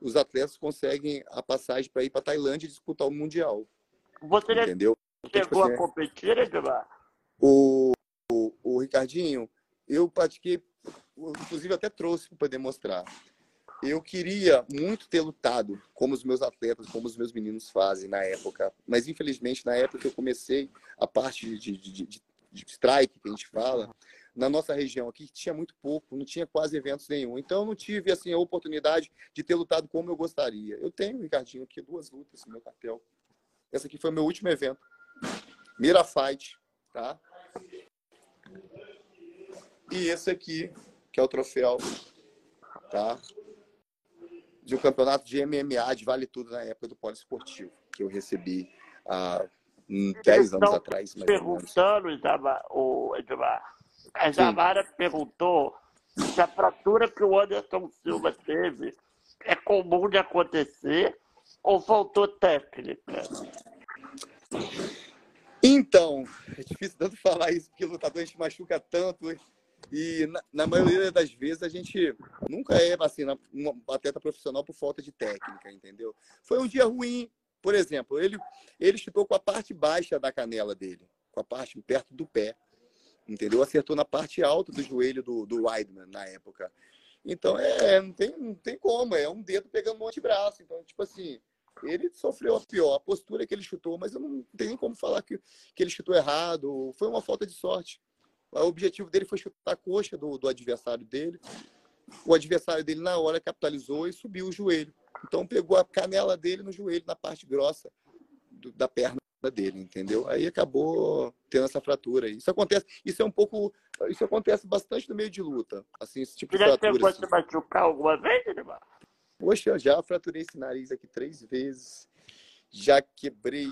os atletas conseguem a passagem para ir para Tailândia e disputar o Mundial. Você entendeu? chegou então, tipo assim, a competir, Edmar? O, o, o Ricardinho, eu pratiquei, inclusive até trouxe para poder mostrar. Eu queria muito ter lutado como os meus atletas, como os meus meninos fazem na época, mas infelizmente na época que eu comecei a parte de, de, de, de strike que a gente fala, na nossa região aqui tinha muito pouco, não tinha quase eventos nenhum. Então eu não tive assim a oportunidade de ter lutado como eu gostaria. Eu tenho, Ricardinho, aqui duas lutas no meu cartel. Essa aqui foi o meu último evento. Mira Fight, tá? E esse aqui, que é o troféu, tá? De um campeonato de MMA de Vale Tudo na época do poliesportivo, que eu recebi há 10 anos atrás. Mais perguntando, Edmar, a Jamara perguntou se a fratura que o Anderson Silva teve é comum de acontecer ou faltou técnica? Então, é difícil tanto falar isso, porque o lutador a gente machuca tanto. E na, na, maioria das vezes a gente nunca é assim, um atleta profissional por falta de técnica, entendeu? Foi um dia ruim, por exemplo, ele, ele chutou com a parte baixa da canela dele, com a parte perto do pé, entendeu? Acertou na parte alta do joelho do, do Weidman na época. Então, é, não tem, não tem como, é um dedo pegando no antebraço. Então, tipo assim, ele sofreu a pior, a postura que ele chutou, mas eu não tenho como falar que, que ele chutou errado, foi uma falta de sorte. O objetivo dele foi chutar a coxa do, do adversário dele. O adversário dele, na hora, capitalizou e subiu o joelho. Então, pegou a canela dele no joelho, na parte grossa do, da perna dele, entendeu? Aí acabou tendo essa fratura. Isso acontece, isso é um pouco, isso acontece bastante no meio de luta, assim, esse tipo de fratura. Assim. machucar alguma vez, Edmar? Poxa, eu já fraturei esse nariz aqui três vezes. Já quebrei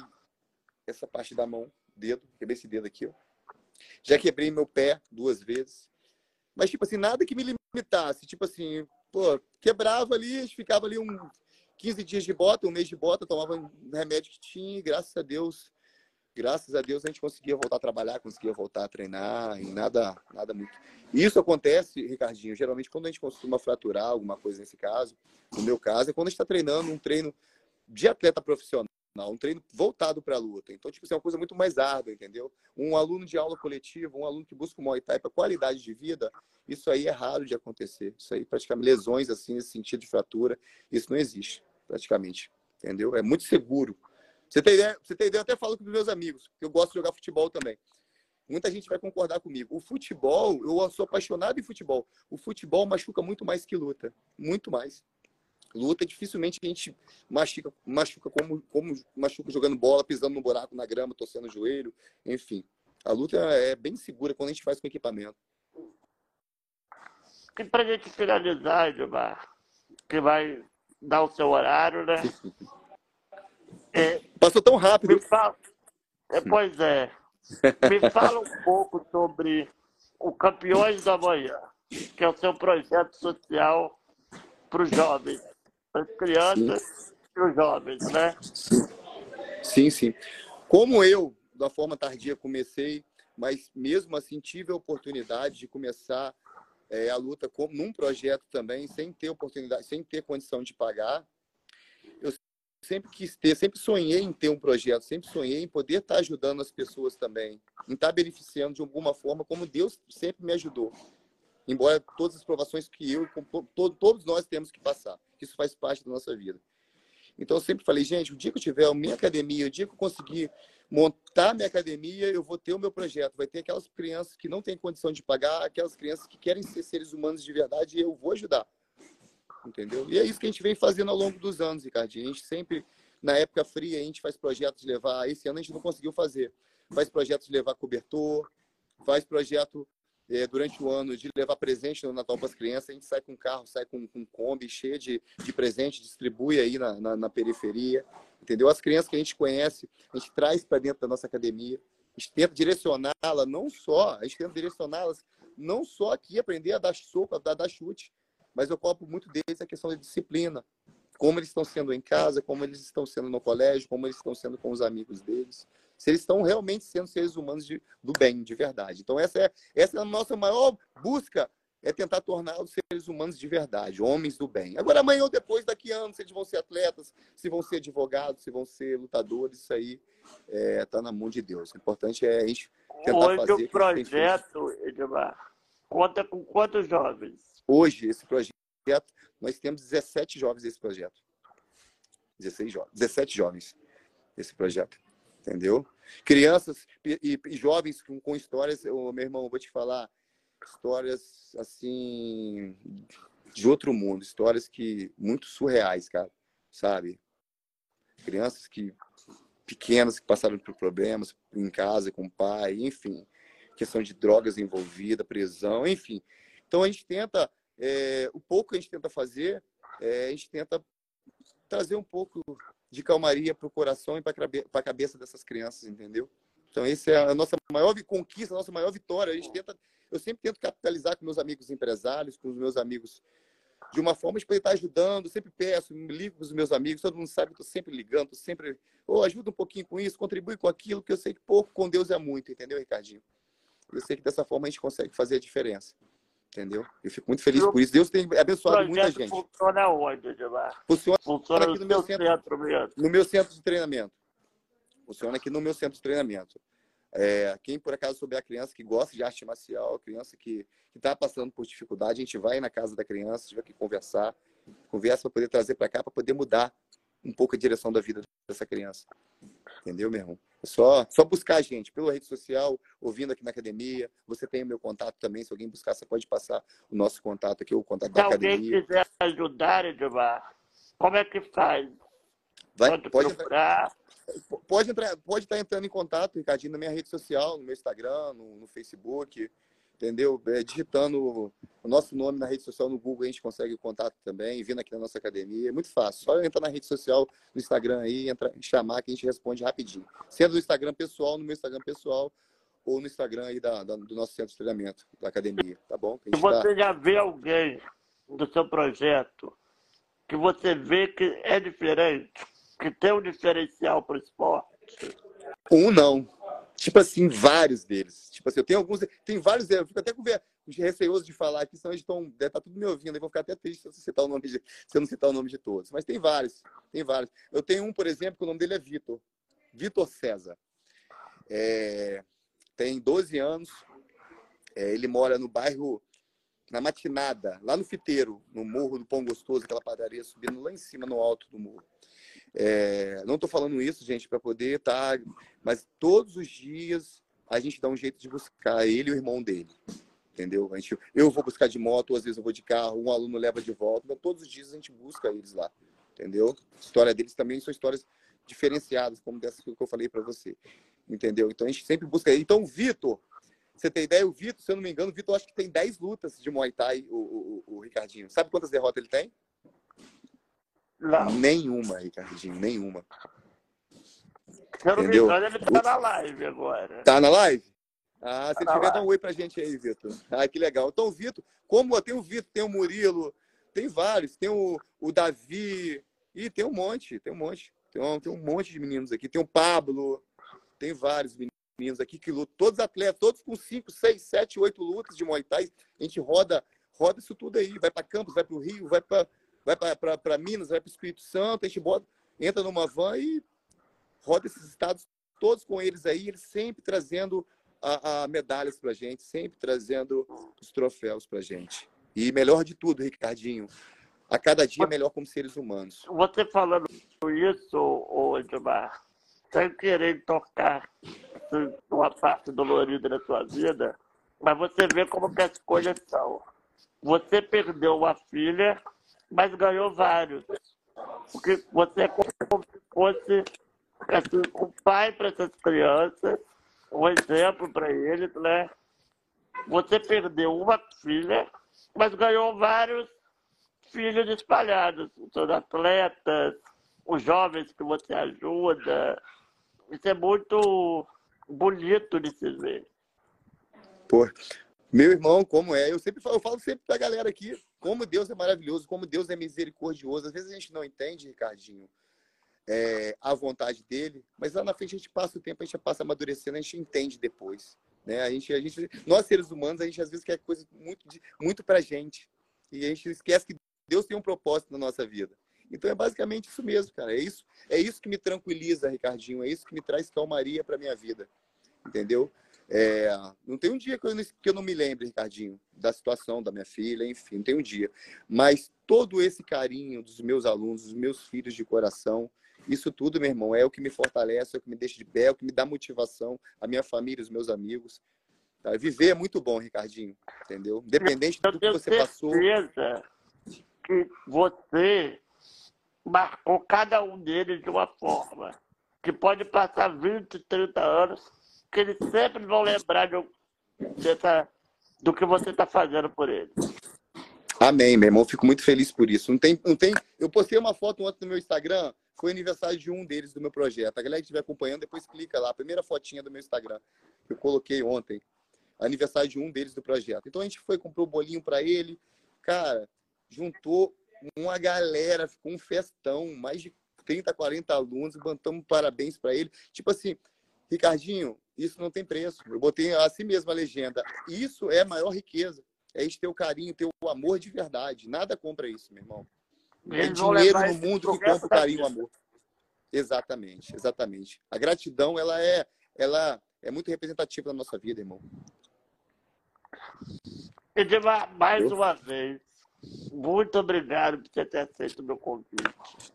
essa parte da mão, dedo, quebrei esse dedo aqui, ó. Já quebrei meu pé duas vezes. Mas, tipo assim, nada que me limitasse. Tipo assim, pô, quebrava ali, ficava ali um 15 dias de bota, um mês de bota, tomava um remédio que tinha, e graças a Deus graças a Deus a gente conseguia voltar a trabalhar, conseguia voltar a treinar, e nada, nada muito. Isso acontece, Ricardinho, geralmente quando a gente costuma fraturar alguma coisa nesse caso, no meu caso, é quando a gente está treinando um treino de atleta profissional, um treino voltado para a luta. Então, tipo, isso é uma coisa muito mais árdua, entendeu? Um aluno de aula coletiva, um aluno que busca o Muay Thai para qualidade de vida, isso aí é raro de acontecer. Isso aí, praticamente, lesões assim, nesse sentido de fratura, isso não existe, praticamente, entendeu? É muito seguro. Você tem ideia, você tem ideia, eu até falo com meus amigos, que eu gosto de jogar futebol também. Muita gente vai concordar comigo. O futebol, eu sou apaixonado em futebol. O futebol machuca muito mais que luta. Muito mais. Luta, dificilmente a gente machuca, machuca como, como machuca jogando bola, pisando no buraco na grama, torcendo o joelho, enfim. A luta é bem segura quando a gente faz com equipamento. E pra gente finalizar, Gilmar, que vai dar o seu horário, né? É, Passou tão rápido. Fala, é, pois é. Me fala um pouco sobre o Campeões da Manhã, que é o seu projeto social para os jovens, para as crianças sim. e os jovens, né? Sim, sim. Como eu, da forma tardia, comecei, mas mesmo assim tive a oportunidade de começar é, a luta com, num projeto também, sem ter oportunidade, sem ter condição de pagar, sempre quis ter, sempre sonhei em ter um projeto, sempre sonhei em poder estar ajudando as pessoas também, em estar beneficiando de alguma forma, como Deus sempre me ajudou. Embora todas as provações que eu, todos nós temos que passar, isso faz parte da nossa vida. Então eu sempre falei, gente, o dia que eu tiver a minha academia, o dia que eu conseguir montar minha academia, eu vou ter o meu projeto. Vai ter aquelas crianças que não têm condição de pagar, aquelas crianças que querem ser seres humanos de verdade, e eu vou ajudar entendeu? E é isso que a gente vem fazendo ao longo dos anos, Ricardinho. A gente sempre, na época fria, a gente faz projetos de levar. Esse ano a gente não conseguiu fazer. Faz projetos de levar cobertor, faz projeto é, durante o ano de levar presente no Natal para as crianças. A gente sai com carro, sai com, com Kombi cheio de, de presente, distribui aí na, na, na periferia, entendeu? As crianças que a gente conhece, a gente traz para dentro da nossa academia. A gente tenta direcioná-la não só, a gente tenta direcioná-las não só aqui, aprender a dar soco, a dar, chute, mas eu cobro muito deles a questão da disciplina. Como eles estão sendo em casa, como eles estão sendo no colégio, como eles estão sendo com os amigos deles. Se eles estão realmente sendo seres humanos de, do bem, de verdade. Então, essa é, essa é a nossa maior busca, é tentar tornar os seres humanos de verdade, homens do bem. Agora, amanhã ou depois, daqui a anos, se eles vão ser atletas, se vão ser advogados, se vão ser lutadores, isso aí está é, tá na mão de Deus. O importante é a gente tentar Hoje fazer... Hoje o projeto, Edmar, conta com quantos jovens? Hoje, esse projeto, nós temos 17 jovens nesse projeto. 16 jovens, 17 jovens nesse projeto. Entendeu? Crianças e, e jovens com, com histórias, eu, meu irmão, eu vou te falar, histórias assim de outro mundo, histórias que muito surreais, cara, sabe? Crianças que pequenas que passaram por problemas em casa com o pai, enfim, questão de drogas envolvida, prisão, enfim. Então a gente tenta, é, o pouco que a gente tenta fazer, é, a gente tenta trazer um pouco de calmaria para o coração e para a cabeça dessas crianças, entendeu? Então, essa é a nossa maior conquista, a nossa maior vitória. A gente tenta, eu sempre tento capitalizar com meus amigos empresários, com os meus amigos, de uma forma de poder estar ajudando. Sempre peço, me ligo com os meus amigos, todo mundo sabe que estou sempre ligando, estou sempre, oh, ajuda um pouquinho com isso, contribui com aquilo, que eu sei que pouco com Deus é muito, entendeu, Ricardinho? Eu sei que dessa forma a gente consegue fazer a diferença. Entendeu? Eu fico muito feliz por isso. Deus tem abençoado muita gente. Funciona onde, Edmar? Funciona, funciona aqui no meu centro, centro mesmo. no meu centro de treinamento. Funciona aqui no meu centro de treinamento. É, quem por acaso souber a criança que gosta de arte marcial, criança que está passando por dificuldade, a gente vai na casa da criança, a vai aqui conversar, conversa para poder trazer para cá, para poder mudar um pouco a direção da vida dessa criança. Entendeu, meu irmão? Só, só buscar a gente pela rede social, ouvindo aqui na academia. Você tem o meu contato também. Se alguém buscar, você pode passar o nosso contato aqui, o contato Se da academia. Se alguém quiser ajudar, Edmar, como é que faz? Vai, pode, pode entrar, pode entrar, pode estar entrando em contato, Ricardinho, na minha rede social, no meu Instagram, no, no Facebook entendeu? É, digitando o nosso nome na rede social no Google, a gente consegue o contato também, vindo aqui na nossa academia. É muito fácil. Só entrar na rede social, no Instagram aí, entrar, chamar que a gente responde rapidinho. Sendo no Instagram pessoal, no meu Instagram pessoal, ou no Instagram aí da, da do nosso centro de treinamento, da academia, tá bom? Se você tá... já vê alguém do seu projeto que você vê que é diferente, que tem um diferencial para o esporte, Um não. Tipo assim, vários deles. Tipo assim, eu tenho alguns. Tem vários. Eu fico até com receoso de falar aqui, senão eles estão. Deve estar tá tudo me ouvindo. Eu vou ficar até triste se eu, citar o nome de, se eu não citar o nome de todos. Mas tem vários. Tem vários. Eu tenho um, por exemplo, que o nome dele é Vitor. Vitor César. É, tem 12 anos. É, ele mora no bairro na matinada, lá no Fiteiro, no Morro do Pão Gostoso, aquela padaria subindo lá em cima, no alto do morro. É, não estou falando isso, gente, para poder estar. Tá, mas todos os dias a gente dá um jeito de buscar ele e o irmão dele. Entendeu? A gente, eu vou buscar de moto, às vezes eu vou de carro, um aluno leva de volta, mas todos os dias a gente busca eles lá. Entendeu? A história deles também são histórias diferenciadas, como dessa que eu falei para você. Entendeu? Então a gente sempre busca. Então, Vitor, você tem ideia? O Vitor, se eu não me engano, o Vitor acho que tem 10 lutas de Muay Thai, o, o, o Ricardinho. Sabe quantas derrotas ele tem? Não. Nenhuma, Ricardinho, nenhuma. Se eu não me engano, ele tá na live agora. Tá na live? Ah, se tá tiver, dá um oi pra gente aí, Vitor. Ah, que legal. Então, o Vitor, como tem o Vitor, tem o Murilo, tem vários, tem o, o Davi, e tem um monte, tem um monte. Tem um, tem um monte de meninos aqui. Tem o Pablo, tem vários meninos meninos aqui que lutam, todos atletas, todos com 5, 6, 7, 8 lutas de Muay Thai. A gente roda, roda isso tudo aí, vai para Campos, vai para o Rio, vai para vai para Minas, vai para o Espírito Santo, a gente bota, entra numa van e roda esses estados todos com eles aí, eles sempre trazendo a, a medalhas para gente, sempre trazendo os troféus para gente. E melhor de tudo, Ricardinho, a cada dia melhor como seres humanos. Você falando isso, Edmar, sem querer tocar uma parte dolorida da sua vida, mas você vê como que as coisas são. Você perdeu uma filha, mas ganhou vários. Porque você é como se fosse assim, um pai para essas crianças, um exemplo para eles, né? Você perdeu uma filha, mas ganhou vários filhos espalhados. Os atletas, os jovens que você ajuda. Isso é muito bonito de se ver. Pô, meu irmão, como é? Eu sempre falo, eu falo sempre pra galera aqui, como Deus é maravilhoso, como Deus é misericordioso. Às vezes a gente não entende, Ricardinho, é, a vontade dele, mas lá na frente a gente passa o tempo, a gente passa amadurecendo, a gente entende depois. Né? A gente, a gente, nós seres humanos, a gente às vezes quer coisa muito, muito pra gente. E a gente esquece que Deus tem um propósito na nossa vida. Então é basicamente isso mesmo, cara. É isso, é isso que me tranquiliza, Ricardinho. É isso que me traz calmaria para minha vida. Entendeu? É, não tem um dia que eu, que eu não me lembre, Ricardinho, da situação da minha filha, enfim, não tem um dia. Mas todo esse carinho dos meus alunos, dos meus filhos de coração, isso tudo, meu irmão, é o que me fortalece, é o que me deixa de pé, é o que me dá motivação, a minha família, os meus amigos. Tá? Viver é muito bom, Ricardinho, entendeu? Independente do que você passou. que você marcou cada um deles de uma forma que pode passar 20, 30 anos, que eles sempre vão lembrar de, dessa, do que você está fazendo por eles. Amém, meu irmão. Fico muito feliz por isso. Não tem, não tem... Eu postei uma foto ontem no meu Instagram, foi aniversário de um deles do meu projeto. A galera que estiver acompanhando, depois clica lá. A primeira fotinha do meu Instagram, que eu coloquei ontem. Aniversário de um deles do projeto. Então a gente foi, comprou bolinho para ele. Cara, juntou uma galera, ficou um festão, mais de 30, 40 alunos, botamos parabéns para ele. Tipo assim, Ricardinho, isso não tem preço. Eu botei assim mesmo a legenda. Isso é a maior riqueza. É a gente ter o carinho, ter o amor de verdade. Nada compra isso, meu irmão. É dinheiro no mundo que compra o carinho e o amor. Exatamente, exatamente. A gratidão, ela é, ela é muito representativa na nossa vida, irmão. Edmar, mais uma vez, muito obrigado por você ter aceito o meu convite.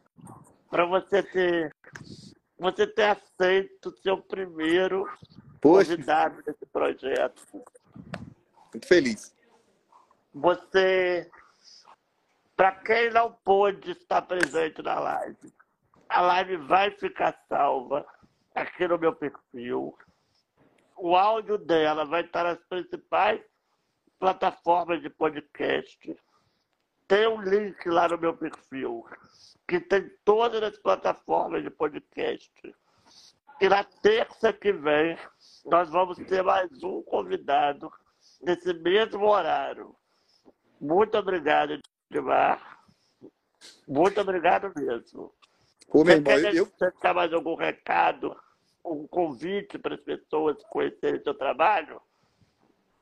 Para você ter, você ter aceito o primeiro Poxa. convidado desse projeto. Muito feliz. Você, para quem não pôde estar presente na live, a live vai ficar salva aqui no meu perfil. O áudio dela vai estar nas principais plataformas de podcast tem um link lá no meu perfil, que tem todas as plataformas de podcast. E na terça que vem, nós vamos ter mais um convidado nesse mesmo horário. Muito obrigado, Edmar. Muito obrigado mesmo. Ô, meu irmão, eu... deixar mais algum recado um convite para as pessoas conhecerem seu trabalho?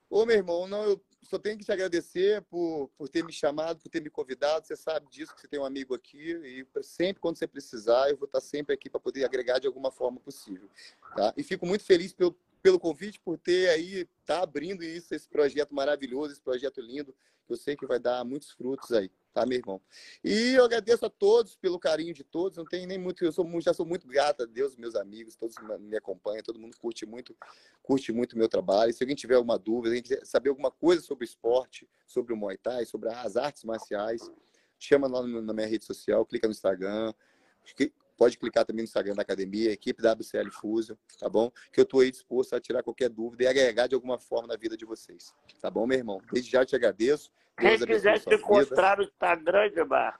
Ô, meu irmão, não, eu só tenho que te agradecer por, por ter me chamado, por ter me convidado. Você sabe disso, que você tem um amigo aqui. E sempre, quando você precisar, eu vou estar sempre aqui para poder agregar de alguma forma possível. Tá? E fico muito feliz pelo, pelo convite, por ter aí, tá abrindo isso, esse projeto maravilhoso, esse projeto lindo, eu sei que vai dar muitos frutos aí, tá, meu irmão? E eu agradeço a todos pelo carinho de todos, não tem nem muito, eu sou, já sou muito grato a Deus, meus amigos, todos me acompanham, todo mundo curte muito, curte muito o meu trabalho. Se alguém tiver alguma dúvida, alguém quiser saber alguma coisa sobre esporte, sobre o Muay Thai, sobre as artes marciais, chama lá na minha rede social, clica no Instagram, Pode clicar também no Instagram da academia, equipe WCL Fusion, tá bom? Que eu estou aí disposto a tirar qualquer dúvida e agregar de alguma forma na vida de vocês. Tá bom, meu irmão? Desde já te agradeço. Deus Quem quiser te encontrar no Instagram, Edmar,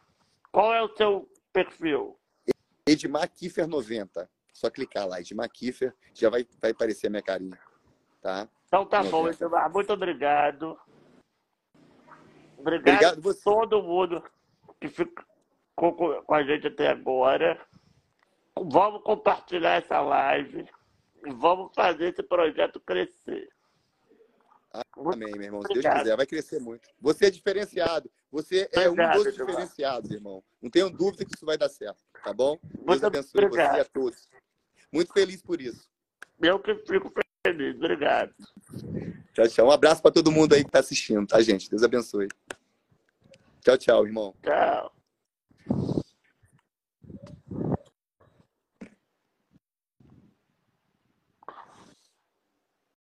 qual é o seu perfil? Edmar Kiffer 90. Só clicar lá, Edmar Kiffer, já vai, vai aparecer a minha carinha. Tá? Então tá 90. bom, Edmar. Muito obrigado. Obrigado, obrigado a todo mundo que ficou com a gente até agora. Vamos compartilhar essa live e vamos fazer esse projeto crescer. Amém, meu irmão. Se Deus quiser, vai crescer muito. Você é diferenciado. Você é obrigado, um dos diferenciados, irmão. Não tenho dúvida que isso vai dar certo, tá bom? Deus abençoe obrigado. você e a todos. Muito feliz por isso. Eu que fico feliz. Obrigado. Tchau, tchau. Um abraço para todo mundo aí que está assistindo, tá, gente? Deus abençoe. Tchau, tchau, irmão. Tchau.